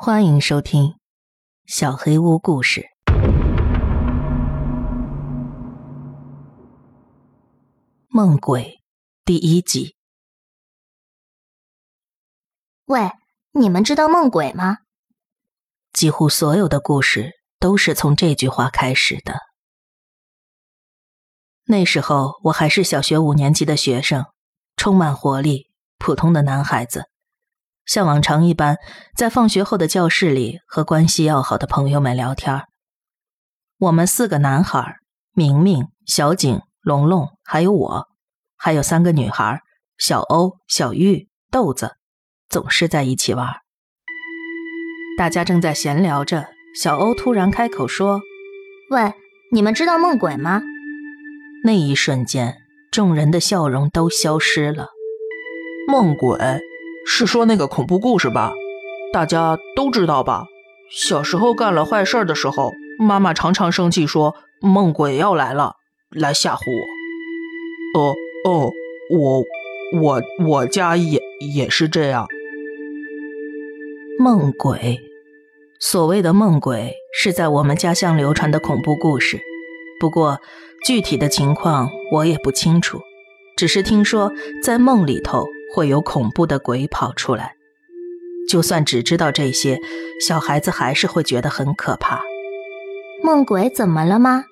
欢迎收听《小黑屋故事》梦鬼第一集。喂，你们知道梦鬼吗？几乎所有的故事都是从这句话开始的。那时候我还是小学五年级的学生，充满活力，普通的男孩子。像往常一般，在放学后的教室里和关系要好的朋友们聊天。我们四个男孩，明明、小景、龙龙，还有我，还有三个女孩，小欧、小玉、豆子，总是在一起玩。大家正在闲聊着，小欧突然开口说：“喂，你们知道梦鬼吗？”那一瞬间，众人的笑容都消失了。梦鬼。是说那个恐怖故事吧，大家都知道吧？小时候干了坏事的时候，妈妈常常生气说梦鬼要来了，来吓唬我。哦哦，我我我家也也是这样。梦鬼，所谓的梦鬼是在我们家乡流传的恐怖故事，不过具体的情况我也不清楚，只是听说在梦里头。会有恐怖的鬼跑出来，就算只知道这些，小孩子还是会觉得很可怕。梦鬼怎么了吗？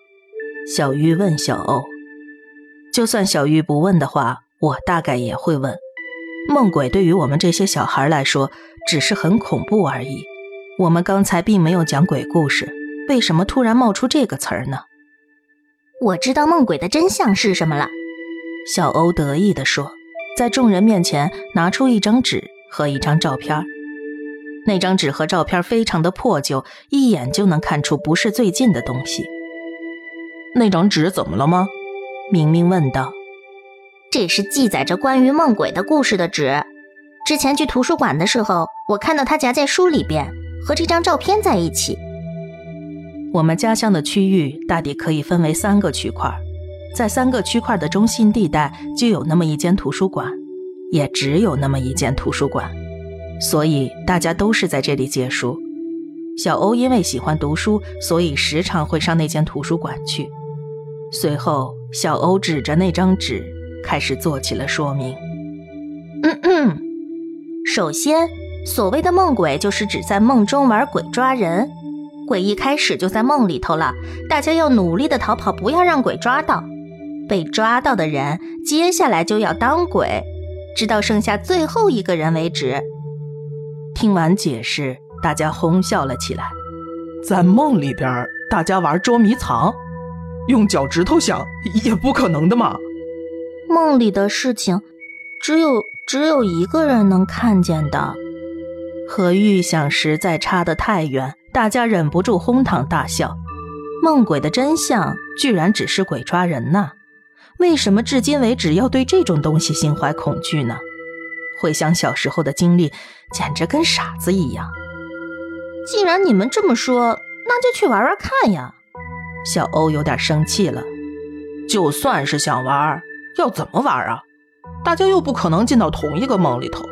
小玉问小欧。就算小玉不问的话，我大概也会问。梦鬼对于我们这些小孩来说，只是很恐怖而已。我们刚才并没有讲鬼故事，为什么突然冒出这个词儿呢？我知道梦鬼的真相是什么了。小欧得意地说。在众人面前拿出一张纸和一张照片，那张纸和照片非常的破旧，一眼就能看出不是最近的东西。那张纸怎么了吗？明明问道。这是记载着关于梦鬼的故事的纸。之前去图书馆的时候，我看到它夹在书里边，和这张照片在一起。我们家乡的区域大抵可以分为三个区块。在三个区块的中心地带，就有那么一间图书馆，也只有那么一间图书馆，所以大家都是在这里借书。小欧因为喜欢读书，所以时常会上那间图书馆去。随后，小欧指着那张纸，开始做起了说明。嗯嗯，首先，所谓的梦鬼，就是指在梦中玩鬼抓人，鬼一开始就在梦里头了，大家要努力的逃跑，不要让鬼抓到。被抓到的人，接下来就要当鬼，直到剩下最后一个人为止。听完解释，大家哄笑了起来。在梦里边，大家玩捉迷藏，用脚趾头想也不可能的嘛。梦里的事情，只有只有一个人能看见的，和预想实在差得太远，大家忍不住哄堂大笑。梦鬼的真相，居然只是鬼抓人呐！为什么至今为止要对这种东西心怀恐惧呢？回想小时候的经历，简直跟傻子一样。既然你们这么说，那就去玩玩看呀！小欧有点生气了。就算是想玩，要怎么玩啊？大家又不可能进到同一个梦里头。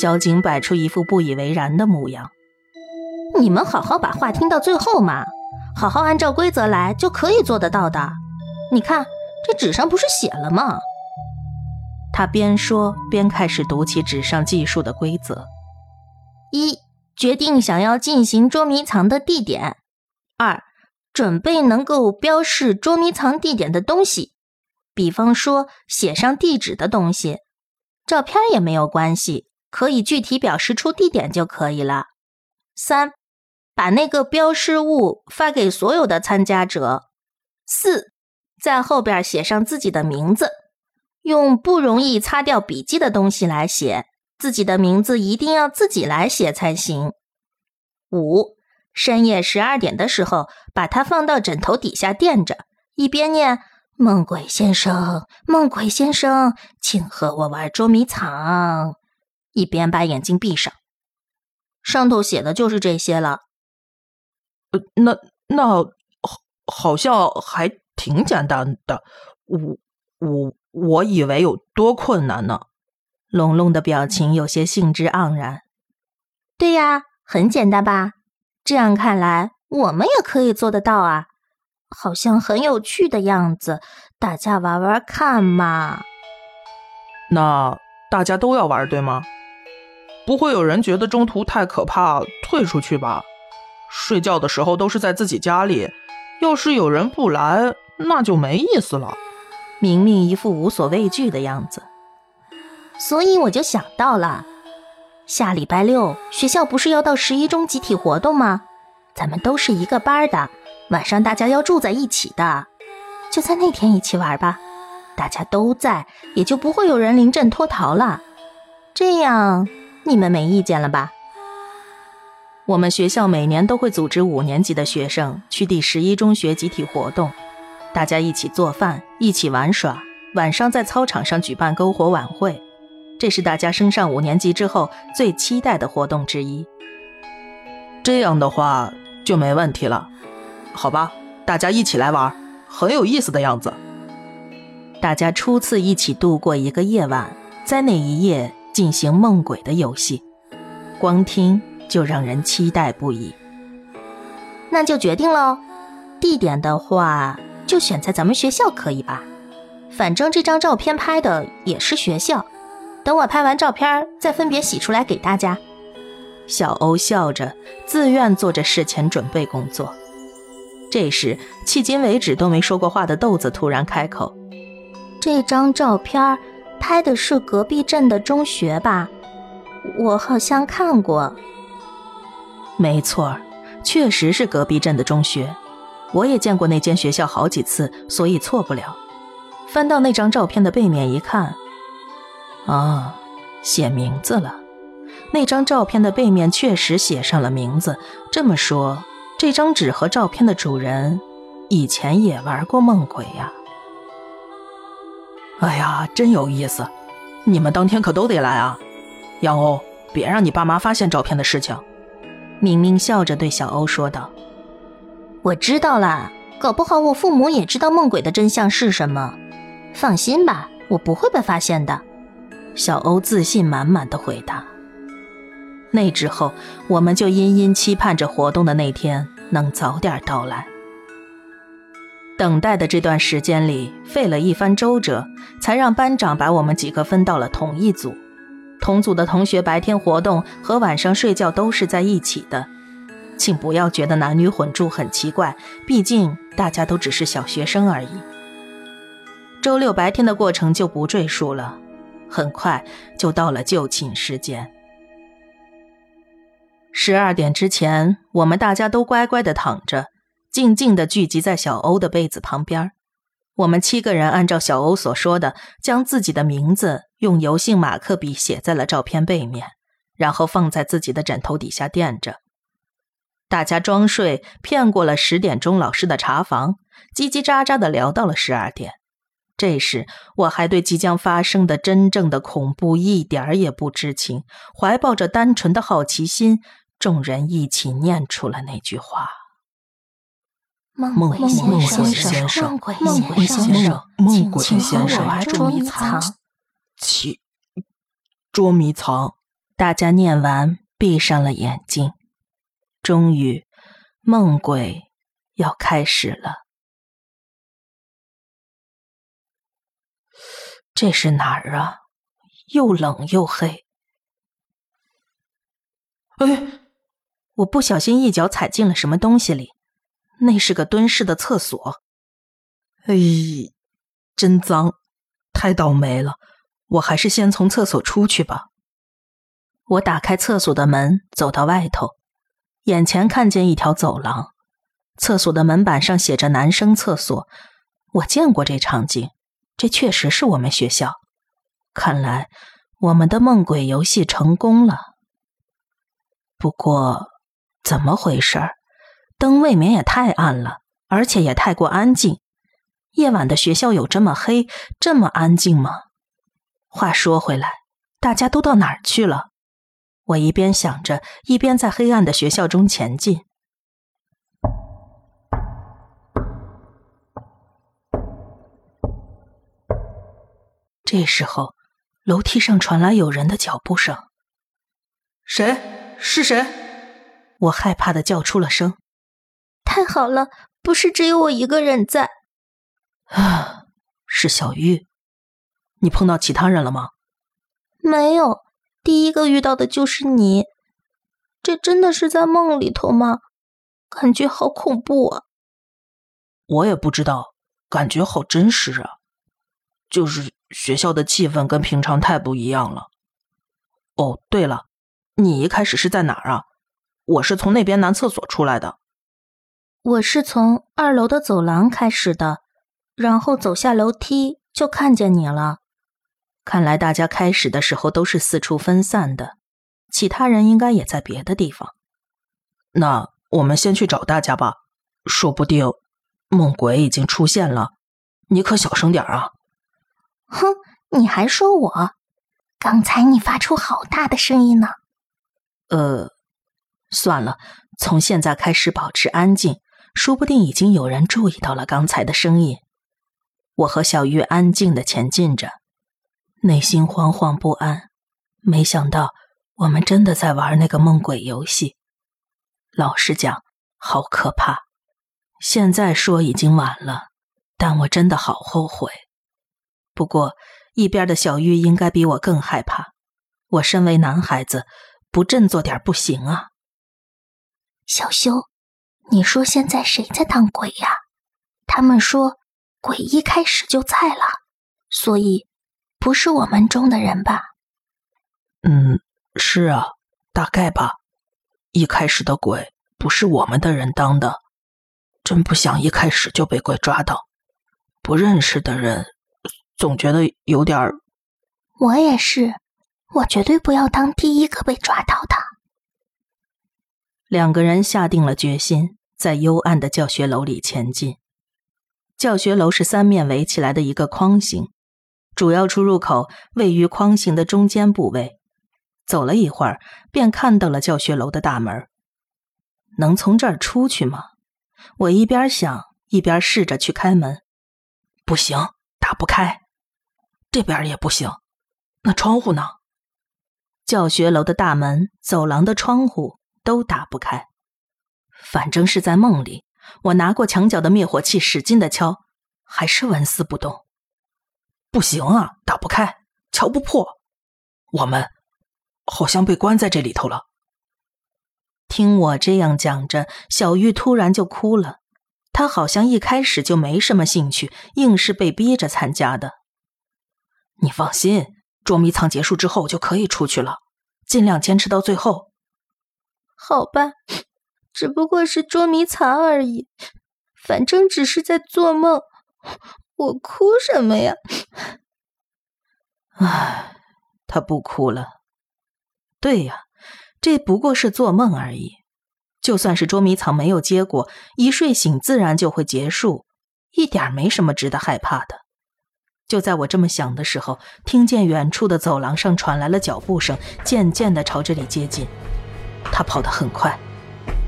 小景摆出一副不以为然的模样。你们好好把话听到最后嘛，好好按照规则来，就可以做得到的。你看。这纸上不是写了吗？他边说边开始读起纸上记述的规则：一、决定想要进行捉迷藏的地点；二、准备能够标示捉迷藏地点的东西，比方说写上地址的东西，照片也没有关系，可以具体表示出地点就可以了。三、把那个标识物发给所有的参加者。四。在后边写上自己的名字，用不容易擦掉笔记的东西来写自己的名字，一定要自己来写才行。五，深夜十二点的时候，把它放到枕头底下垫着，一边念“梦鬼先生，梦鬼先生，请和我玩捉迷藏”，一边把眼睛闭上。上头写的就是这些了。呃，那那好，好像还。挺简单的，我我我以为有多困难呢。龙龙的表情有些兴致盎然。对呀，很简单吧？这样看来，我们也可以做得到啊！好像很有趣的样子，大家玩玩看嘛。那大家都要玩，对吗？不会有人觉得中途太可怕，退出去吧？睡觉的时候都是在自己家里，要是有人不来，那就没意思了。明明一副无所畏惧的样子，所以我就想到了，下礼拜六学校不是要到十一中集体活动吗？咱们都是一个班的，晚上大家要住在一起的，就在那天一起玩吧。大家都在，也就不会有人临阵脱逃了。这样你们没意见了吧？我们学校每年都会组织五年级的学生去第十一中学集体活动。大家一起做饭，一起玩耍，晚上在操场上举办篝火晚会，这是大家升上五年级之后最期待的活动之一。这样的话就没问题了，好吧？大家一起来玩，很有意思的样子。大家初次一起度过一个夜晚，在那一夜进行梦鬼的游戏，光听就让人期待不已。那就决定喽，地点的话。就选在咱们学校可以吧？反正这张照片拍的也是学校。等我拍完照片，再分别洗出来给大家。小欧笑着，自愿做着事前准备工作。这时，迄今为止都没说过话的豆子突然开口：“这张照片拍的是隔壁镇的中学吧？我好像看过。”“没错，确实是隔壁镇的中学。”我也见过那间学校好几次，所以错不了。翻到那张照片的背面一看，啊，写名字了。那张照片的背面确实写上了名字。这么说，这张纸和照片的主人以前也玩过梦鬼呀？哎呀，真有意思！你们当天可都得来啊，杨欧，别让你爸妈发现照片的事情。明明笑着对小欧说道。我知道了，搞不好我父母也知道梦鬼的真相是什么。放心吧，我不会被发现的。小欧自信满满的回答。那之后，我们就殷殷期盼着活动的那天能早点到来。等待的这段时间里，费了一番周折，才让班长把我们几个分到了同一组。同组的同学白天活动和晚上睡觉都是在一起的。请不要觉得男女混住很奇怪，毕竟大家都只是小学生而已。周六白天的过程就不赘述了，很快就到了就寝时间。十二点之前，我们大家都乖乖的躺着，静静的聚集在小欧的被子旁边。我们七个人按照小欧所说的，将自己的名字用油性马克笔写在了照片背面，然后放在自己的枕头底下垫着。大家装睡，骗过了十点钟老师的查房，叽叽喳喳的聊到了十二点。这时，我还对即将发生的真正的恐怖一点儿也不知情，怀抱着单纯的好奇心，众人一起念出了那句话：“梦鬼先生，梦鬼先生，梦鬼先生，请玩捉迷藏。”起，捉迷藏。大家念完，闭上了眼睛。终于，梦鬼要开始了。这是哪儿啊？又冷又黑。哎，我不小心一脚踩进了什么东西里，那是个蹲式的厕所。哎，真脏，太倒霉了！我还是先从厕所出去吧。我打开厕所的门，走到外头。眼前看见一条走廊，厕所的门板上写着“男生厕所”。我见过这场景，这确实是我们学校。看来我们的梦鬼游戏成功了。不过，怎么回事儿？灯未免也太暗了，而且也太过安静。夜晚的学校有这么黑、这么安静吗？话说回来，大家都到哪儿去了？我一边想着，一边在黑暗的学校中前进。这时候，楼梯上传来有人的脚步声。谁？是谁？我害怕的叫出了声。太好了，不是只有我一个人在。啊，是小玉。你碰到其他人了吗？没有，第一个遇到的就是你。这真的是在梦里头吗？感觉好恐怖啊！我也不知道，感觉好真实啊。就是学校的气氛跟平常太不一样了。哦，对了，你一开始是在哪儿啊？我是从那边男厕所出来的。我是从二楼的走廊开始的，然后走下楼梯就看见你了。看来大家开始的时候都是四处分散的，其他人应该也在别的地方。那我们先去找大家吧，说不定梦鬼已经出现了。你可小声点啊！哼，你还说我？刚才你发出好大的声音呢。呃，算了，从现在开始保持安静，说不定已经有人注意到了刚才的声音。我和小玉安静的前进着，内心惶惶不安。没想到我们真的在玩那个梦鬼游戏。老实讲，好可怕。现在说已经晚了，但我真的好后悔。不过，一边的小玉应该比我更害怕。我身为男孩子，不振作点不行啊。小修，你说现在谁在当鬼呀？他们说鬼一开始就在了，所以不是我们中的人吧？嗯，是啊，大概吧。一开始的鬼不是我们的人当的，真不想一开始就被鬼抓到。不认识的人。总觉得有点儿，我也是，我绝对不要当第一个被抓到的。两个人下定了决心，在幽暗的教学楼里前进。教学楼是三面围起来的一个框形，主要出入口位于框形的中间部位。走了一会儿，便看到了教学楼的大门。能从这儿出去吗？我一边想，一边试着去开门。不行，打不开。这边也不行，那窗户呢？教学楼的大门、走廊的窗户都打不开。反正是在梦里，我拿过墙角的灭火器，使劲的敲，还是纹丝不动。不行啊，打不开，敲不破。我们好像被关在这里头了。听我这样讲着，小玉突然就哭了。她好像一开始就没什么兴趣，硬是被逼着参加的。你放心，捉迷藏结束之后就可以出去了，尽量坚持到最后。好吧，只不过是捉迷藏而已，反正只是在做梦，我哭什么呀？唉，他不哭了。对呀，这不过是做梦而已。就算是捉迷藏没有结果，一睡醒自然就会结束，一点没什么值得害怕的。就在我这么想的时候，听见远处的走廊上传来了脚步声，渐渐的朝这里接近。他跑得很快，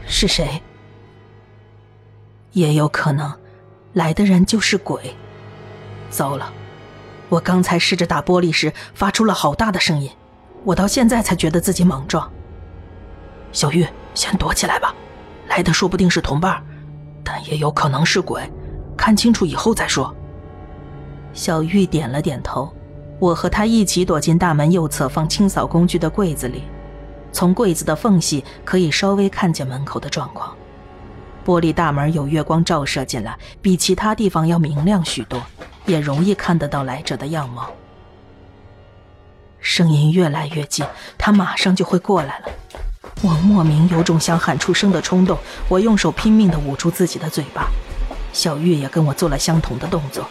是谁？也有可能，来的人就是鬼。糟了，我刚才试着打玻璃时发出了好大的声音，我到现在才觉得自己莽撞。小玉，先躲起来吧，来的说不定是同伴，但也有可能是鬼，看清楚以后再说。小玉点了点头，我和她一起躲进大门右侧放清扫工具的柜子里。从柜子的缝隙可以稍微看见门口的状况。玻璃大门有月光照射进来，比其他地方要明亮许多，也容易看得到来者的样貌。声音越来越近，他马上就会过来了。我莫名有种想喊出声的冲动，我用手拼命地捂住自己的嘴巴。小玉也跟我做了相同的动作。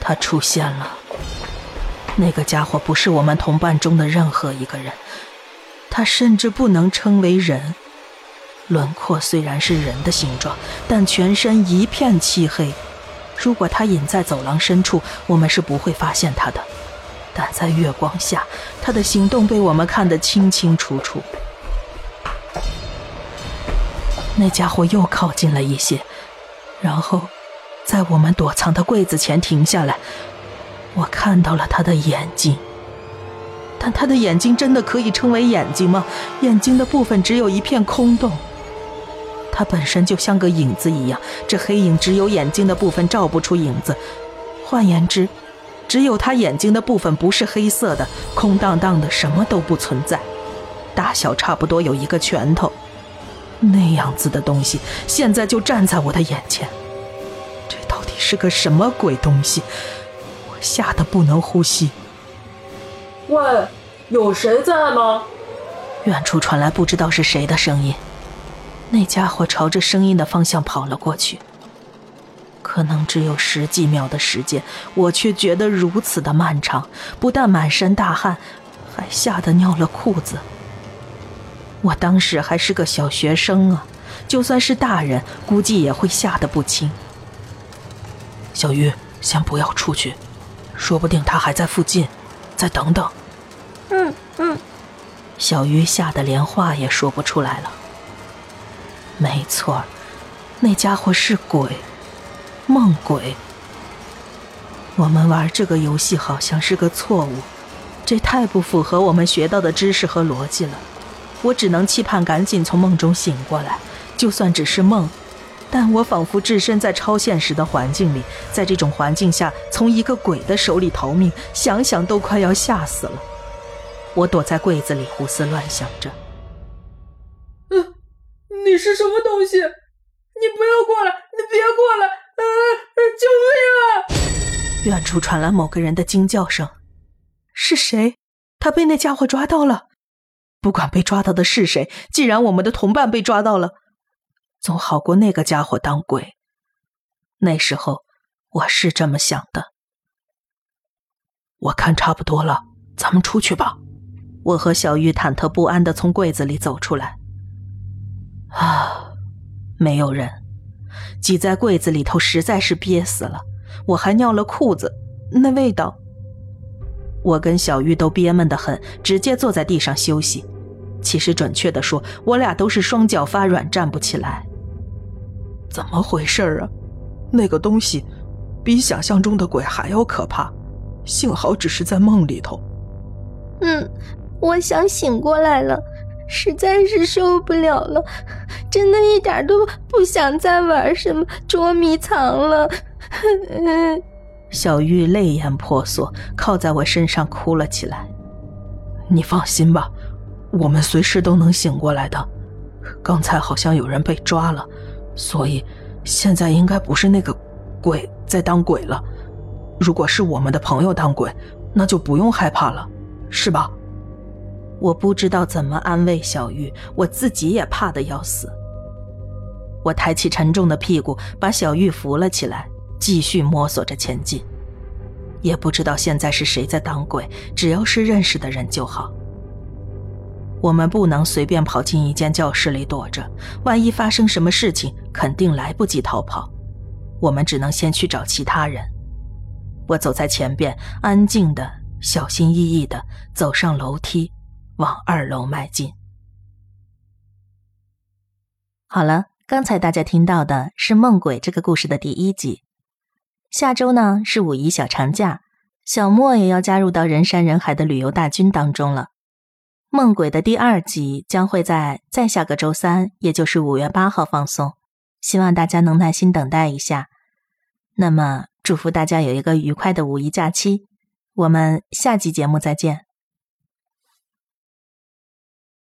他出现了。那个家伙不是我们同伴中的任何一个人，他甚至不能称为人。轮廓虽然是人的形状，但全身一片漆黑。如果他隐在走廊深处，我们是不会发现他的。但在月光下，他的行动被我们看得清清楚楚。那家伙又靠近了一些，然后。在我们躲藏的柜子前停下来，我看到了他的眼睛，但他的眼睛真的可以称为眼睛吗？眼睛的部分只有一片空洞。他本身就像个影子一样，这黑影只有眼睛的部分照不出影子。换言之，只有他眼睛的部分不是黑色的，空荡荡的，什么都不存在，大小差不多有一个拳头。那样子的东西现在就站在我的眼前，这到底是个什么鬼东西？我吓得不能呼吸。喂，有谁在吗？远处传来不知道是谁的声音。那家伙朝着声音的方向跑了过去。可能只有十几秒的时间，我却觉得如此的漫长，不但满身大汗，还吓得尿了裤子。我当时还是个小学生啊，就算是大人，估计也会吓得不轻。小玉，先不要出去，说不定他还在附近，再等等。嗯嗯。小鱼吓得连话也说不出来了。没错，那家伙是鬼。梦鬼，我们玩这个游戏好像是个错误，这太不符合我们学到的知识和逻辑了。我只能期盼赶紧从梦中醒过来，就算只是梦，但我仿佛置身在超现实的环境里，在这种环境下从一个鬼的手里逃命，想想都快要吓死了。我躲在柜子里胡思乱想着。嗯，你是什么东西？你不要过来！你别过来！呃！救命啊！远处传来某个人的惊叫声。是谁？他被那家伙抓到了。不管被抓到的是谁，既然我们的同伴被抓到了，总好过那个家伙当鬼。那时候我是这么想的。我看差不多了，咱们出去吧。我和小玉忐忑不安的从柜子里走出来。啊，没有人。挤在柜子里头实在是憋死了，我还尿了裤子，那味道。我跟小玉都憋闷的很，直接坐在地上休息。其实准确的说，我俩都是双脚发软，站不起来。怎么回事啊？那个东西比想象中的鬼还要可怕，幸好只是在梦里头。嗯，我想醒过来了。实在是受不了了，真的一点都不想再玩什么捉迷藏了。小玉泪眼婆娑，靠在我身上哭了起来。你放心吧，我们随时都能醒过来的。刚才好像有人被抓了，所以现在应该不是那个鬼在当鬼了。如果是我们的朋友当鬼，那就不用害怕了，是吧？我不知道怎么安慰小玉，我自己也怕得要死。我抬起沉重的屁股，把小玉扶了起来，继续摸索着前进。也不知道现在是谁在当鬼，只要是认识的人就好。我们不能随便跑进一间教室里躲着，万一发生什么事情，肯定来不及逃跑。我们只能先去找其他人。我走在前边，安静的、小心翼翼的走上楼梯。往二楼迈进。好了，刚才大家听到的是《梦鬼》这个故事的第一集。下周呢是五一小长假，小莫也要加入到人山人海的旅游大军当中了。《梦鬼》的第二集将会在再下个周三，也就是五月八号放送，希望大家能耐心等待一下。那么，祝福大家有一个愉快的五一假期。我们下期节目再见。